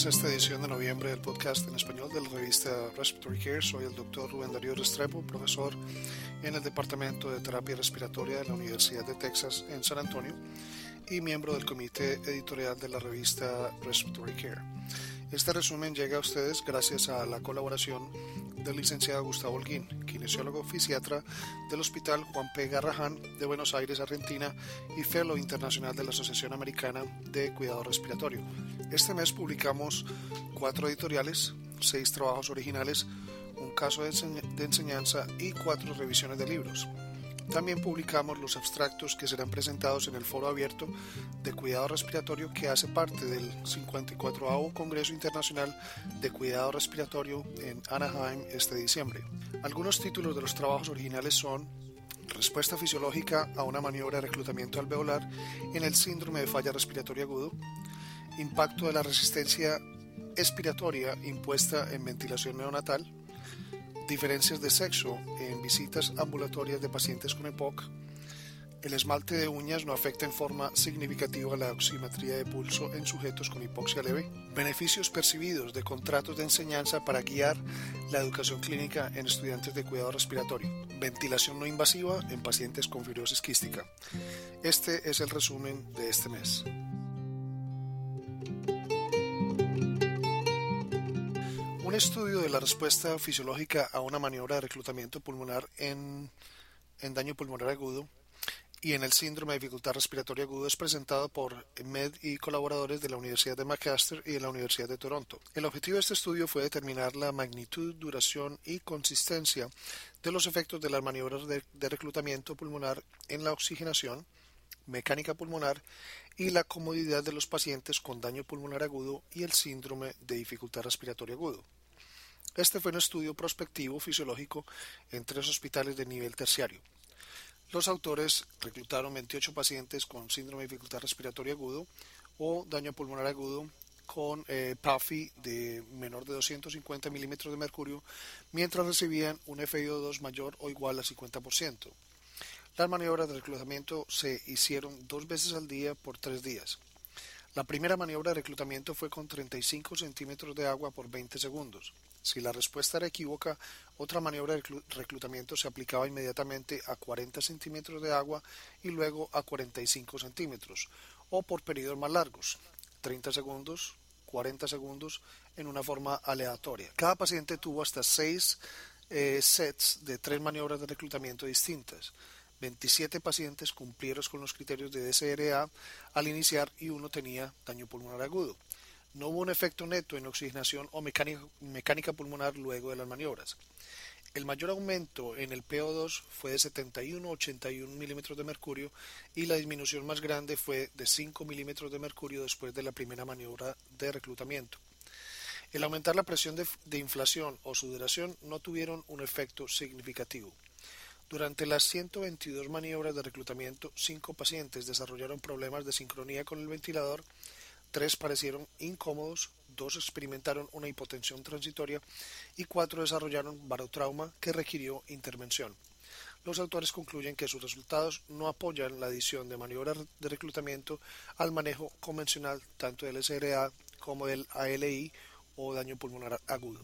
bienvenidos a esta edición de noviembre del podcast en español de la revista Respiratory Care. Soy el doctor Rubén Darío Restrepo, profesor en el Departamento de Terapia Respiratoria de la Universidad de Texas en San Antonio y miembro del comité editorial de la revista Respiratory Care. Este resumen llega a ustedes gracias a la colaboración del licenciado Gustavo Holguín, kinesiólogo fisiatra del Hospital Juan P. Garrahan de Buenos Aires, Argentina, y fellow internacional de la Asociación Americana de Cuidado Respiratorio. Este mes publicamos cuatro editoriales, seis trabajos originales, un caso de, enseñanza y cuatro revisiones de libros. También publicamos los abstractos que serán presentados en el foro abierto de cuidado respiratorio que hace parte del 54 Congreso Internacional de Cuidado Respiratorio en Anaheim este diciembre. Algunos títulos de los trabajos originales son Respuesta fisiológica a una maniobra de reclutamiento alveolar en el síndrome de falla respiratoria agudo, Impacto de la resistencia expiratoria impuesta en ventilación neonatal, diferencias de sexo en visitas ambulatorias de pacientes con EPOC, el esmalte de uñas no afecta en forma significativa la oximetría de pulso en sujetos con hipoxia leve. Beneficios percibidos de contratos de enseñanza para guiar la educación clínica en estudiantes de cuidado respiratorio. Ventilación no invasiva en pacientes con fibrosis quística. Este es el resumen de este mes. Un estudio de la respuesta fisiológica a una maniobra de reclutamiento pulmonar en, daño pulmonar agudo y en el síndrome de dificultad respiratoria agudo es presentado por MED y colaboradores de la Universidad de Macaster y de la Universidad de Toronto. El objetivo de este estudio fue determinar la magnitud, duración y consistencia de los efectos de las maniobras de reclutamiento pulmonar en la oxigenación, mecánica pulmonar y la comodidad de los pacientes con daño pulmonar agudo y el síndrome de dificultad respiratoria agudo. Este fue un estudio prospectivo fisiológico en tres hospitales de nivel terciario. Los autores reclutaron 28 pacientes con síndrome de dificultad respiratoria agudo o daño pulmonar agudo con eh, PAFI de menor de 250 milímetros de mercurio, mientras recibían un FiO2 mayor o igual a 50%. Las maniobras de reclutamiento se hicieron dos veces al día por tres días. La primera maniobra de reclutamiento fue con 35 centímetros de agua por 20 segundos. Si la respuesta era equívoca, otra maniobra de reclutamiento se aplicaba inmediatamente a 40 centímetros de agua y luego a 45 centímetros, o por periodos más largos, 30 segundos, 40 segundos, en una forma aleatoria. Cada paciente tuvo hasta 6 eh, sets de tres maniobras de reclutamiento distintas. 27 pacientes cumplieron con los criterios de DCRA al iniciar y uno tenía daño pulmonar agudo. No hubo un efecto neto en oxigenación o mecánica, pulmonar luego de las maniobras. El mayor aumento en el PO2 fue de 71 a 81 milímetros de mercurio y la disminución más grande fue de 5 milímetros de mercurio después de la primera maniobra de reclutamiento. El aumentar la presión de inflación o sudoración no tuvieron un efecto significativo. Durante las 122 maniobras de reclutamiento, cinco pacientes desarrollaron problemas de sincronía con el ventilador tres parecieron incómodos, dos experimentaron una hipotensión transitoria y cuatro desarrollaron barotrauma que requirió intervención. Los autores concluyen que sus resultados no apoyan la adición de maniobras de reclutamiento al manejo convencional tanto del SRA como del ALI o daño pulmonar agudo.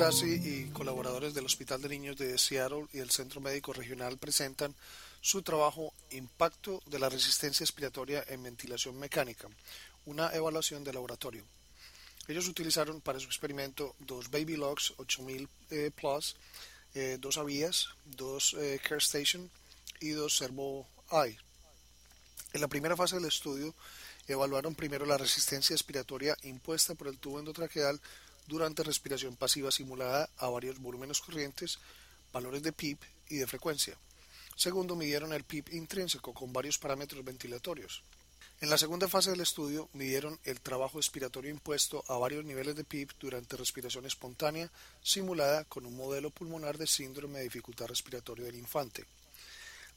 Blasi y colaboradores del Hospital de Niños de Seattle y el Centro Médico Regional presentan su trabajo Impacto de la resistencia expiratoria en ventilación mecánica, una evaluación de laboratorio. Ellos utilizaron para su experimento dos Baby Logs 8000 eh, Plus, eh, dos Avías, dos eh, Care Station y dos Servo I. En la primera fase del estudio, evaluaron primero la resistencia expiratoria impuesta por el tubo endotraqueal durante respiración pasiva simulada a varios volúmenes corrientes, valores de PIP y de frecuencia. Segundo, midieron el PIP intrínseco con varios parámetros ventilatorios. En la segunda fase del estudio, midieron el trabajo expiratorio impuesto a varios niveles de PIP durante respiración espontánea simulada con un modelo pulmonar de síndrome de dificultad respiratoria del infante.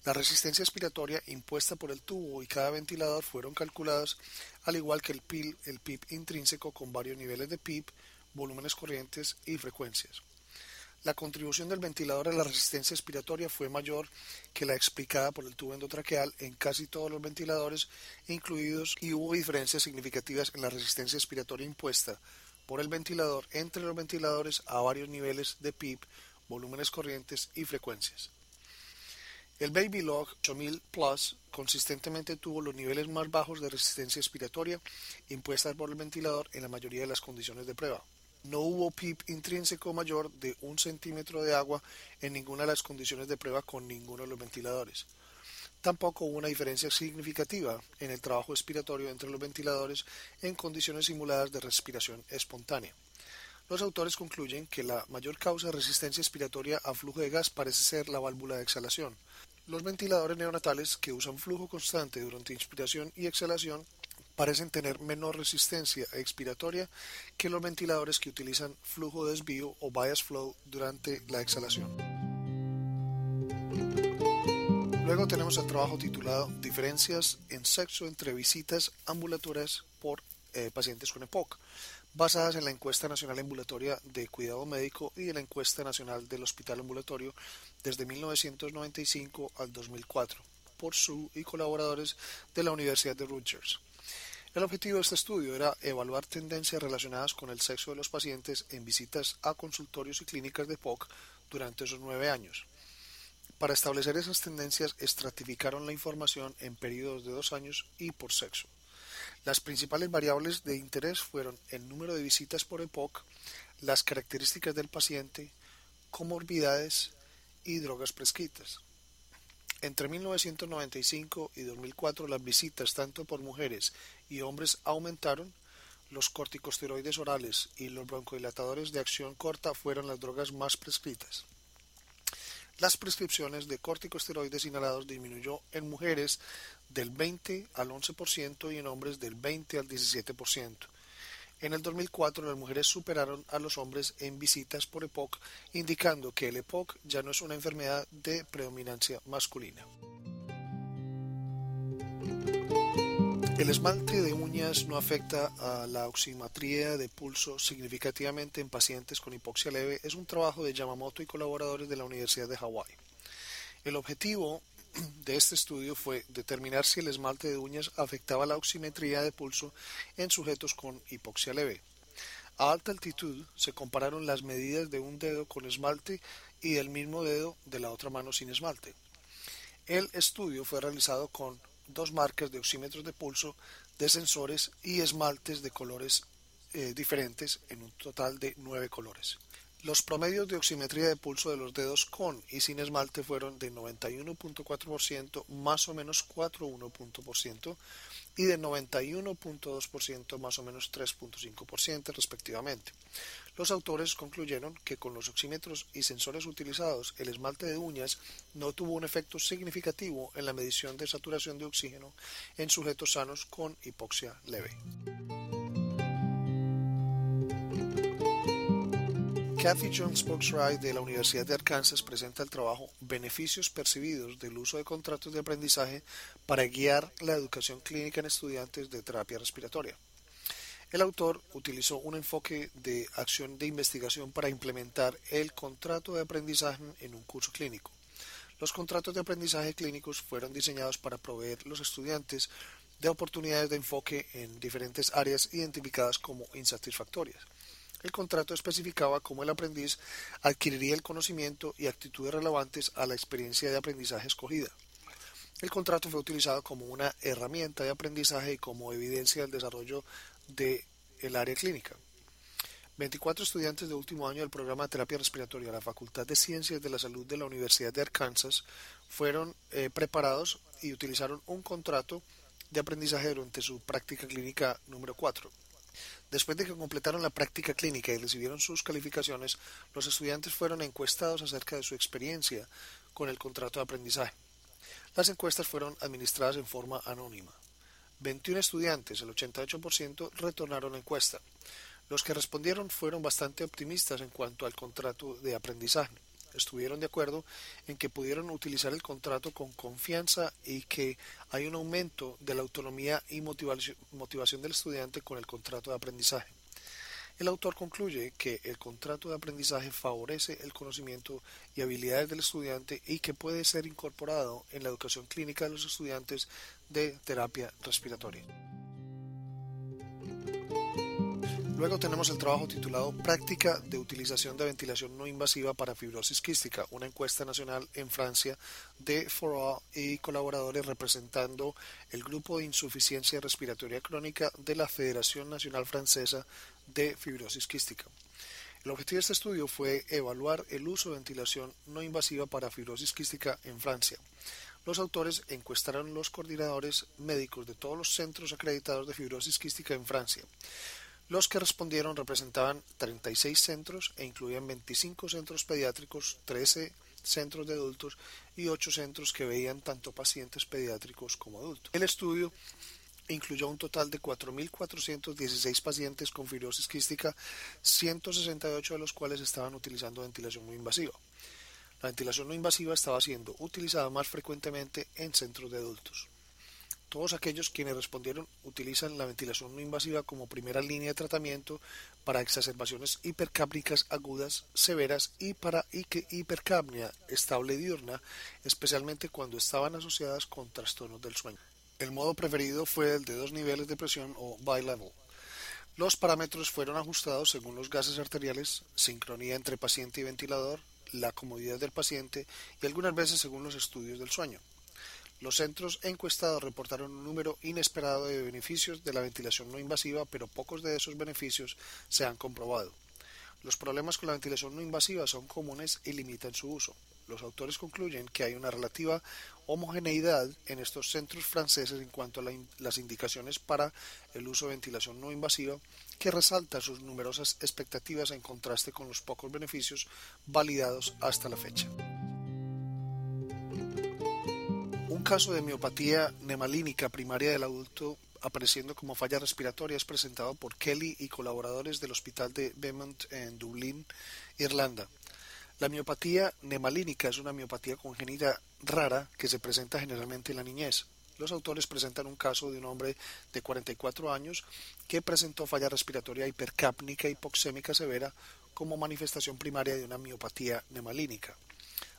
La resistencia expiratoria impuesta por el tubo y cada ventilador fueron calculadas, al igual que el PIP, el PIP intrínseco con varios niveles de PIP, volúmenes corrientes y frecuencias. La contribución del ventilador a la resistencia expiratoria fue mayor que la explicada por el tubo endotraqueal en casi todos los ventiladores incluidos y hubo diferencias significativas en la resistencia expiratoria impuesta por el ventilador entre los ventiladores a varios niveles de PIB, volúmenes corrientes y frecuencias. El Baby Log 8000 Plus consistentemente tuvo los niveles más bajos de resistencia expiratoria impuestas por el ventilador en la mayoría de las condiciones de prueba. No hubo PIB intrínseco mayor de un centímetro de agua en ninguna de las condiciones de prueba con ninguno de los ventiladores. Tampoco hubo una diferencia significativa en el trabajo expiratorio entre los ventiladores en condiciones simuladas de respiración espontánea. Los autores concluyen que la mayor causa de resistencia expiratoria a flujo de gas parece ser la válvula de exhalación. Los ventiladores neonatales que usan flujo constante durante inspiración y exhalación parecen tener menor resistencia expiratoria que los ventiladores que utilizan flujo de desvío o bias flow durante la exhalación. Luego tenemos el trabajo titulado Diferencias en sexo entre visitas ambulatorias por eh, pacientes con EPOC, basadas en la encuesta nacional ambulatoria de cuidado médico y en la encuesta nacional del hospital ambulatorio desde 1995 al 2004 por su y colaboradores de la Universidad de Rutgers. El objetivo de este estudio era evaluar tendencias relacionadas con el sexo de los pacientes en visitas a consultorios y clínicas de POC durante esos nueve años. Para establecer esas tendencias, estratificaron la información en periodos de dos años y por sexo. Las principales variables de interés fueron el número de visitas por EPOC, las características del paciente, comorbidades y drogas prescritas. Entre 1995 y 2004 las visitas tanto por mujeres y hombres aumentaron, los corticosteroides orales y los broncodilatadores de acción corta fueron las drogas más prescritas. Las prescripciones de corticosteroides inhalados disminuyó en mujeres del 20 al 11% y en hombres del 20 al 17%. En el 2004 las mujeres superaron a los hombres en visitas por EPOC, indicando que el EPOC ya no es una enfermedad de predominancia masculina. El esmalte de uñas no afecta a la oximetría de pulso significativamente en pacientes con hipoxia leve es un trabajo de Yamamoto y colaboradores de la Universidad de Hawái. El objetivo de este estudio fue determinar si el esmalte de uñas afectaba la oximetría de pulso en sujetos con hipoxia leve. A alta altitud se compararon las medidas de un dedo con esmalte y del mismo dedo de la otra mano sin esmalte. El estudio fue realizado con dos marcas de oxímetros de pulso de sensores y esmaltes de colores eh, diferentes en un total de nueve colores. Los promedios de oximetría de pulso de los dedos con y sin esmalte fueron de 91.4% más o menos 4.1% y de 91.2% más o menos 3.5% respectivamente. Los autores concluyeron que con los oxímetros y sensores utilizados el esmalte de uñas no tuvo un efecto significativo en la medición de saturación de oxígeno en sujetos sanos con hipoxia leve. Kathy Jones Boxray de la Universidad de Arkansas presenta el trabajo Beneficios percibidos del uso de contratos de aprendizaje para guiar la educación clínica en estudiantes de terapia respiratoria. El autor utilizó un enfoque de acción de investigación para implementar el contrato de aprendizaje en un curso clínico. Los contratos de aprendizaje clínicos fueron diseñados para proveer los estudiantes de oportunidades de enfoque en diferentes áreas identificadas como insatisfactorias. El contrato especificaba cómo el aprendiz adquiriría el conocimiento y actitudes relevantes a la experiencia de aprendizaje escogida. El contrato fue utilizado como una herramienta de aprendizaje y como evidencia del desarrollo del el área clínica. 24 estudiantes de último año del programa de terapia respiratoria de la Facultad de Ciencias de la Salud de la Universidad de Arkansas fueron eh, preparados y utilizaron un contrato de aprendizaje durante su práctica clínica número 4. Después de que completaron la práctica clínica y recibieron sus calificaciones, los estudiantes fueron encuestados acerca de su experiencia con el contrato de aprendizaje. Las encuestas fueron administradas en forma anónima. 21 estudiantes, el 88%, retornaron la encuesta. Los que respondieron fueron bastante optimistas en cuanto al contrato de aprendizaje estuvieron de acuerdo en que pudieron utilizar el contrato con confianza y que hay un aumento de la autonomía y motivación, del estudiante con el contrato de aprendizaje. El autor concluye que el contrato de aprendizaje favorece el conocimiento y habilidades del estudiante y que puede ser incorporado en la educación clínica de los estudiantes de terapia respiratoria. Luego tenemos el trabajo titulado Práctica de utilización de ventilación no invasiva para fibrosis quística, una encuesta nacional en Francia de Fora y colaboradores representando el grupo de insuficiencia respiratoria crónica de la Federación Nacional Francesa de Fibrosis Quística. El objetivo de este estudio fue evaluar el uso de ventilación no invasiva para fibrosis quística en Francia. Los autores encuestaron los coordinadores médicos de todos los centros acreditados de fibrosis quística en Francia. Los que respondieron representaban 36 centros e incluían 25 centros pediátricos, 13 centros de adultos y 8 centros que veían tanto pacientes pediátricos como adultos. El estudio incluyó un total de 4.416 pacientes con fibrosis quística, 168 de los cuales estaban utilizando ventilación no invasiva. La ventilación no invasiva estaba siendo utilizada más frecuentemente en centros de adultos. Todos aquellos quienes respondieron utilizan la ventilación no invasiva como primera línea de tratamiento para exacerbaciones hipercápnicas agudas severas y para hipercapnia estable diurna, especialmente cuando estaban asociadas con trastornos del sueño. El modo preferido fue el de dos niveles de presión o bi-level. Los parámetros fueron ajustados según los gases arteriales, sincronía entre paciente y ventilador, la comodidad del paciente y algunas veces según los estudios del sueño. Los centros encuestados reportaron un número inesperado de beneficios de la ventilación no invasiva, pero pocos de esos beneficios se han comprobado. Los problemas con la ventilación no invasiva son comunes y limitan su uso. Los autores concluyen que hay una relativa homogeneidad en estos centros franceses en cuanto a las indicaciones para el uso de ventilación no invasiva, que resalta sus numerosas expectativas en contraste con los pocos beneficios validados hasta la fecha. Un caso de miopatía nemalínica primaria del adulto apareciendo como falla respiratoria es presentado por Kelly y colaboradores del Hospital de Beaumont en Dublín, Irlanda. La miopatía nemalínica es una miopatía congénita rara que se presenta generalmente en la niñez. Los autores presentan un caso de un hombre de 44 años que presentó falla respiratoria hipercápnica hipoxémica severa como manifestación primaria de una miopatía nemalínica.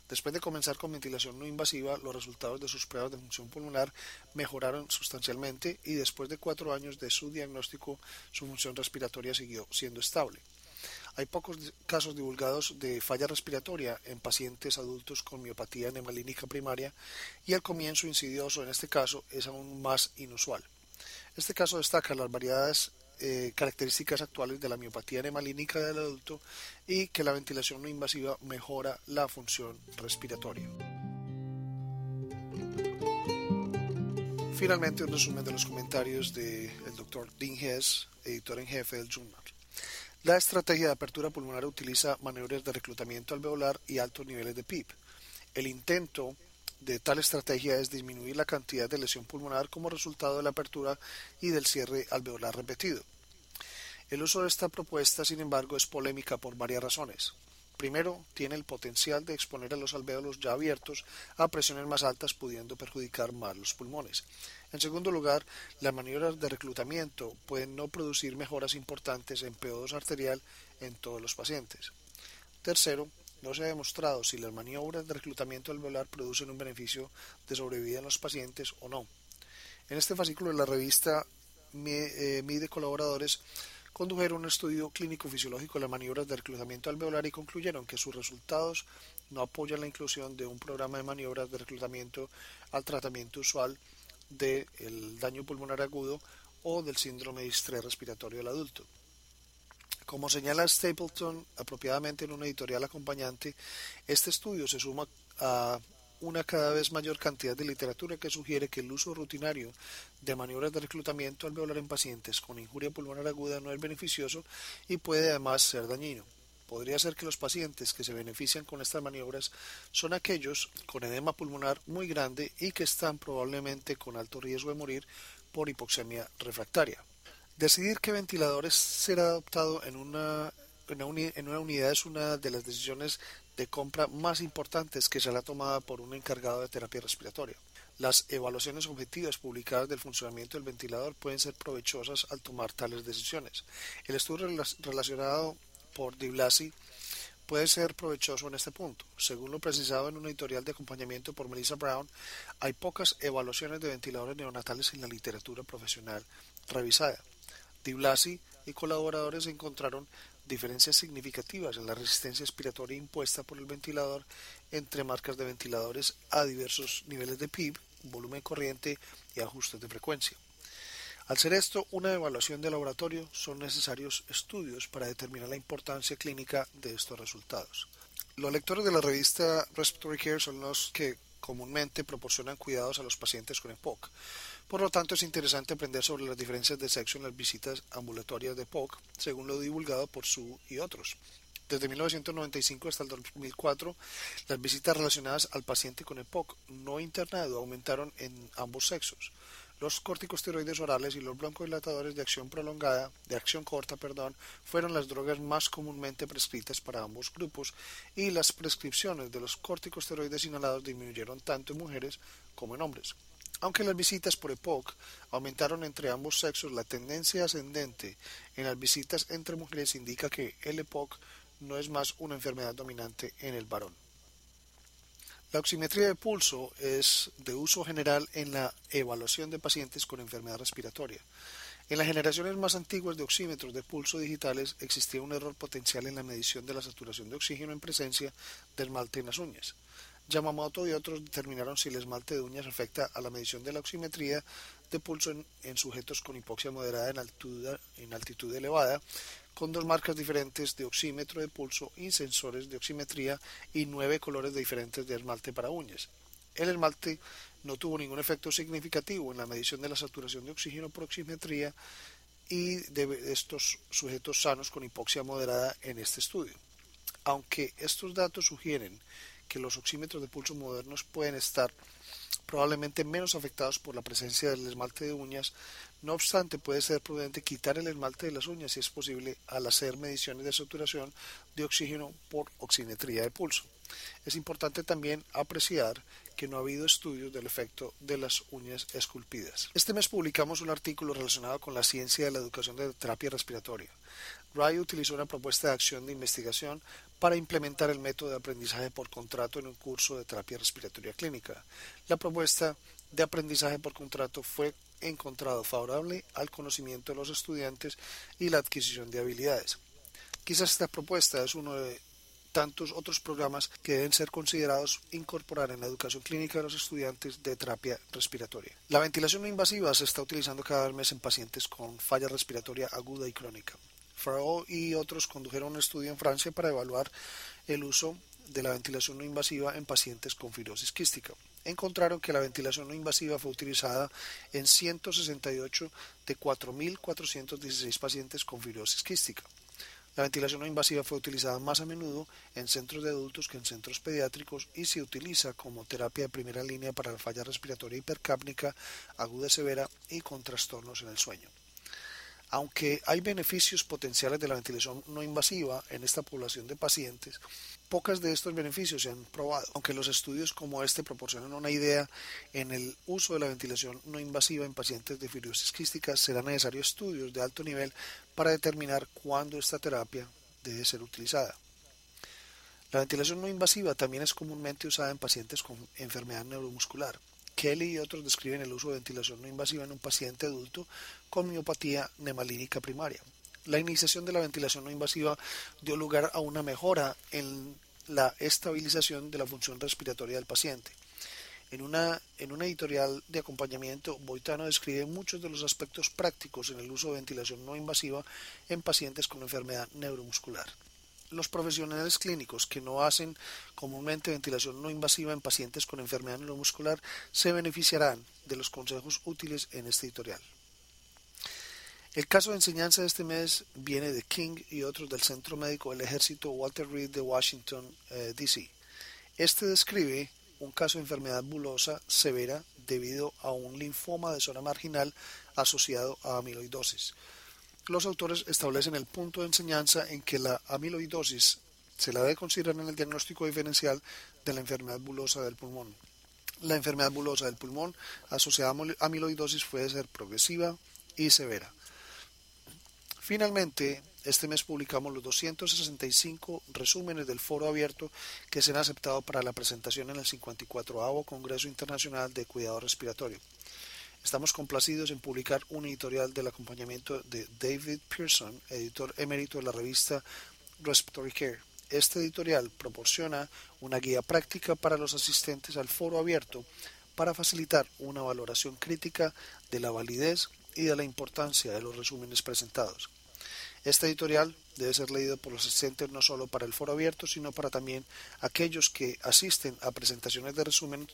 Después de comenzar con ventilación no invasiva, los resultados de sus pruebas de función pulmonar mejoraron sustancialmente y después de cuatro años de su diagnóstico, su función respiratoria siguió siendo estable. Hay pocos casos divulgados de falla respiratoria en pacientes adultos con miopatía nemalínica primaria y el comienzo insidioso en este caso es aún más inusual. Este caso destaca las variedades eh, características actuales de la miopatía nemalínica del adulto y que la ventilación no invasiva mejora la función respiratoria. Finalmente, un resumen de los comentarios del Dr. Dean Hess, editor en jefe del journal. La estrategia de apertura pulmonar utiliza maniobras de reclutamiento alveolar y altos niveles de PIB. El intento de tal estrategia es disminuir la cantidad de lesión pulmonar como resultado de la apertura y del cierre alveolar repetido. El uso de esta propuesta, sin embargo, es polémica por varias razones. Primero, tiene el potencial de exponer a los alvéolos ya abiertos a presiones más altas, pudiendo perjudicar más los pulmones. En segundo lugar, las maniobras de reclutamiento pueden no producir mejoras importantes en PO2 arterial en todos los pacientes. Tercero, no se ha demostrado si las maniobras de reclutamiento alveolar producen un beneficio de sobrevida en los pacientes o no. En este fascículo de la revista eh, Mide Colaboradores condujeron un estudio clínico fisiológico de las maniobras de reclutamiento alveolar y concluyeron que sus resultados no apoyan la inclusión de un programa de maniobras de reclutamiento al tratamiento usual del daño pulmonar agudo o del síndrome de estrés respiratorio del adulto. Como señala Stapleton apropiadamente en una editorial acompañante, este estudio se suma a una cada vez mayor cantidad de literatura que sugiere que el uso rutinario de maniobras de reclutamiento alveolar en pacientes con injuria pulmonar aguda no es beneficioso y puede además ser dañino. Podría ser que los pacientes que se benefician con estas maniobras son aquellos con edema pulmonar muy grande y que están probablemente con alto riesgo de morir por hipoxemia refractaria. Decidir qué ventiladores será adoptado en una, en una unidad es una de las decisiones de compra más importantes que será tomada por un encargado de terapia respiratoria. Las evaluaciones objetivas publicadas del funcionamiento del ventilador pueden ser provechosas al tomar tales decisiones. El estudio relacionado por Di Blasi puede ser provechoso en este punto. Según lo precisado en un editorial de acompañamiento por Melissa Brown, hay pocas evaluaciones de ventiladores neonatales en la literatura profesional revisada. Di Blasi y colaboradores encontraron diferencias significativas en la resistencia expiratoria impuesta por el ventilador entre marcas de ventiladores a diversos niveles de PIB, volumen corriente y ajustes de frecuencia. Al ser esto una evaluación de laboratorio, son necesarios estudios para determinar la importancia clínica de estos resultados. Los lectores de la revista Respiratory Care son los que comúnmente proporcionan cuidados a los pacientes con EPOC. Por lo tanto, es interesante aprender sobre las diferencias de sexo en las visitas ambulatorias de EPOC, según lo divulgado por Su y otros. Desde 1995 hasta el 2004, las visitas relacionadas al paciente con EPOC no internado aumentaron en ambos sexos los corticosteroides orales y los broncodilatadores de acción prolongada, de acción corta, perdón, fueron las drogas más comúnmente prescritas para ambos grupos y las prescripciones de los corticosteroides inhalados disminuyeron tanto en mujeres como en hombres. Aunque las visitas por EPOC aumentaron entre ambos sexos, la tendencia ascendente en las visitas entre mujeres indica que el EPOC no es más una enfermedad dominante en el varón. La oximetría de pulso es de uso general en la evaluación de pacientes con enfermedad respiratoria. En las generaciones más antiguas de oxímetros de pulso digitales existía un error potencial en la medición de la saturación de oxígeno en presencia de esmalte en las uñas. Yamamoto y otros determinaron si el esmalte de uñas afecta a la medición de la oximetría de pulso en, sujetos con hipoxia moderada en altitud elevada con dos marcas diferentes de oxímetro de pulso y sensores de oximetría y nueve colores diferentes de esmalte para uñas. El esmalte no tuvo ningún efecto significativo en la medición de la saturación de oxígeno por oximetría y de estos sujetos sanos con hipoxia moderada en este estudio. Aunque estos datos sugieren que los oxímetros de pulso modernos pueden estar probablemente menos afectados por la presencia del esmalte de uñas, no obstante, puede ser prudente quitar el esmalte de las uñas si es posible al hacer mediciones de saturación de oxígeno por oximetría de pulso. Es importante también apreciar que no ha habido estudios del efecto de las uñas esculpidas. Este mes publicamos un artículo relacionado con la ciencia de la educación de terapia respiratoria. Ray utilizó una propuesta de acción de investigación para implementar el método de aprendizaje por contrato en un curso de terapia respiratoria clínica. La propuesta de aprendizaje por contrato fue encontrado favorable al conocimiento de los estudiantes y la adquisición de habilidades. Quizás esta propuesta es uno de tantos otros programas que deben ser considerados incorporar en la educación clínica de los estudiantes de terapia respiratoria. La ventilación no invasiva se está utilizando cada mes en pacientes con falla respiratoria aguda y crónica. Farrell y otros condujeron un estudio en Francia para evaluar el uso de la ventilación no invasiva en pacientes con fibrosis quística encontraron que la ventilación no invasiva fue utilizada en 168 de 4.416 pacientes con fibrosis quística. La ventilación no invasiva fue utilizada más a menudo en centros de adultos que en centros pediátricos y se utiliza como terapia de primera línea para la falla respiratoria hipercápnica aguda severa y con trastornos en el sueño. Aunque hay beneficios potenciales de la ventilación no invasiva en esta población de pacientes, pocas de estos beneficios se han probado. Aunque los estudios como este proporcionan una idea en el uso de la ventilación no invasiva en pacientes de fibrosis quística, serán necesarios estudios de alto nivel para determinar cuándo esta terapia debe ser utilizada. La ventilación no invasiva también es comúnmente usada en pacientes con enfermedad neuromuscular. Kelly y otros describen el uso de ventilación no invasiva en un paciente adulto con miopatía nemalínica primaria. La iniciación de la ventilación no invasiva dio lugar a una mejora en la estabilización de la función respiratoria del paciente. En una, en un editorial de acompañamiento, Boitano describe muchos de los aspectos prácticos en el uso de ventilación no invasiva en pacientes con enfermedad neuromuscular los profesionales clínicos que no hacen comúnmente ventilación no invasiva en pacientes con enfermedad neuromuscular se beneficiarán de los consejos útiles en este editorial. El caso de enseñanza de este mes viene de King y otros del Centro Médico del Ejército Walter Reed de Washington, eh, D.C. Este describe un caso de enfermedad bulosa severa debido a un linfoma de zona marginal asociado a amiloidosis los autores establecen el punto de enseñanza en que la amiloidosis se la debe considerar en el diagnóstico diferencial de la enfermedad bulosa del pulmón. La enfermedad bulosa del pulmón asociada a amiloidosis puede ser progresiva y severa. Finalmente, este mes publicamos los 265 resúmenes del foro abierto que se han aceptado para la presentación en el 54 Congreso Internacional de Cuidado Respiratorio. Estamos complacidos en publicar un editorial del acompañamiento de David Pearson, editor emérito de la revista Respiratory Care. Este editorial proporciona una guía práctica para los asistentes al foro abierto para facilitar una valoración crítica de la validez y de la importancia de los resúmenes presentados. Este editorial debe ser leído por los asistentes no solo para el foro abierto, sino para también aquellos que asisten a presentaciones de resumen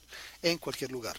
en cualquier lugar.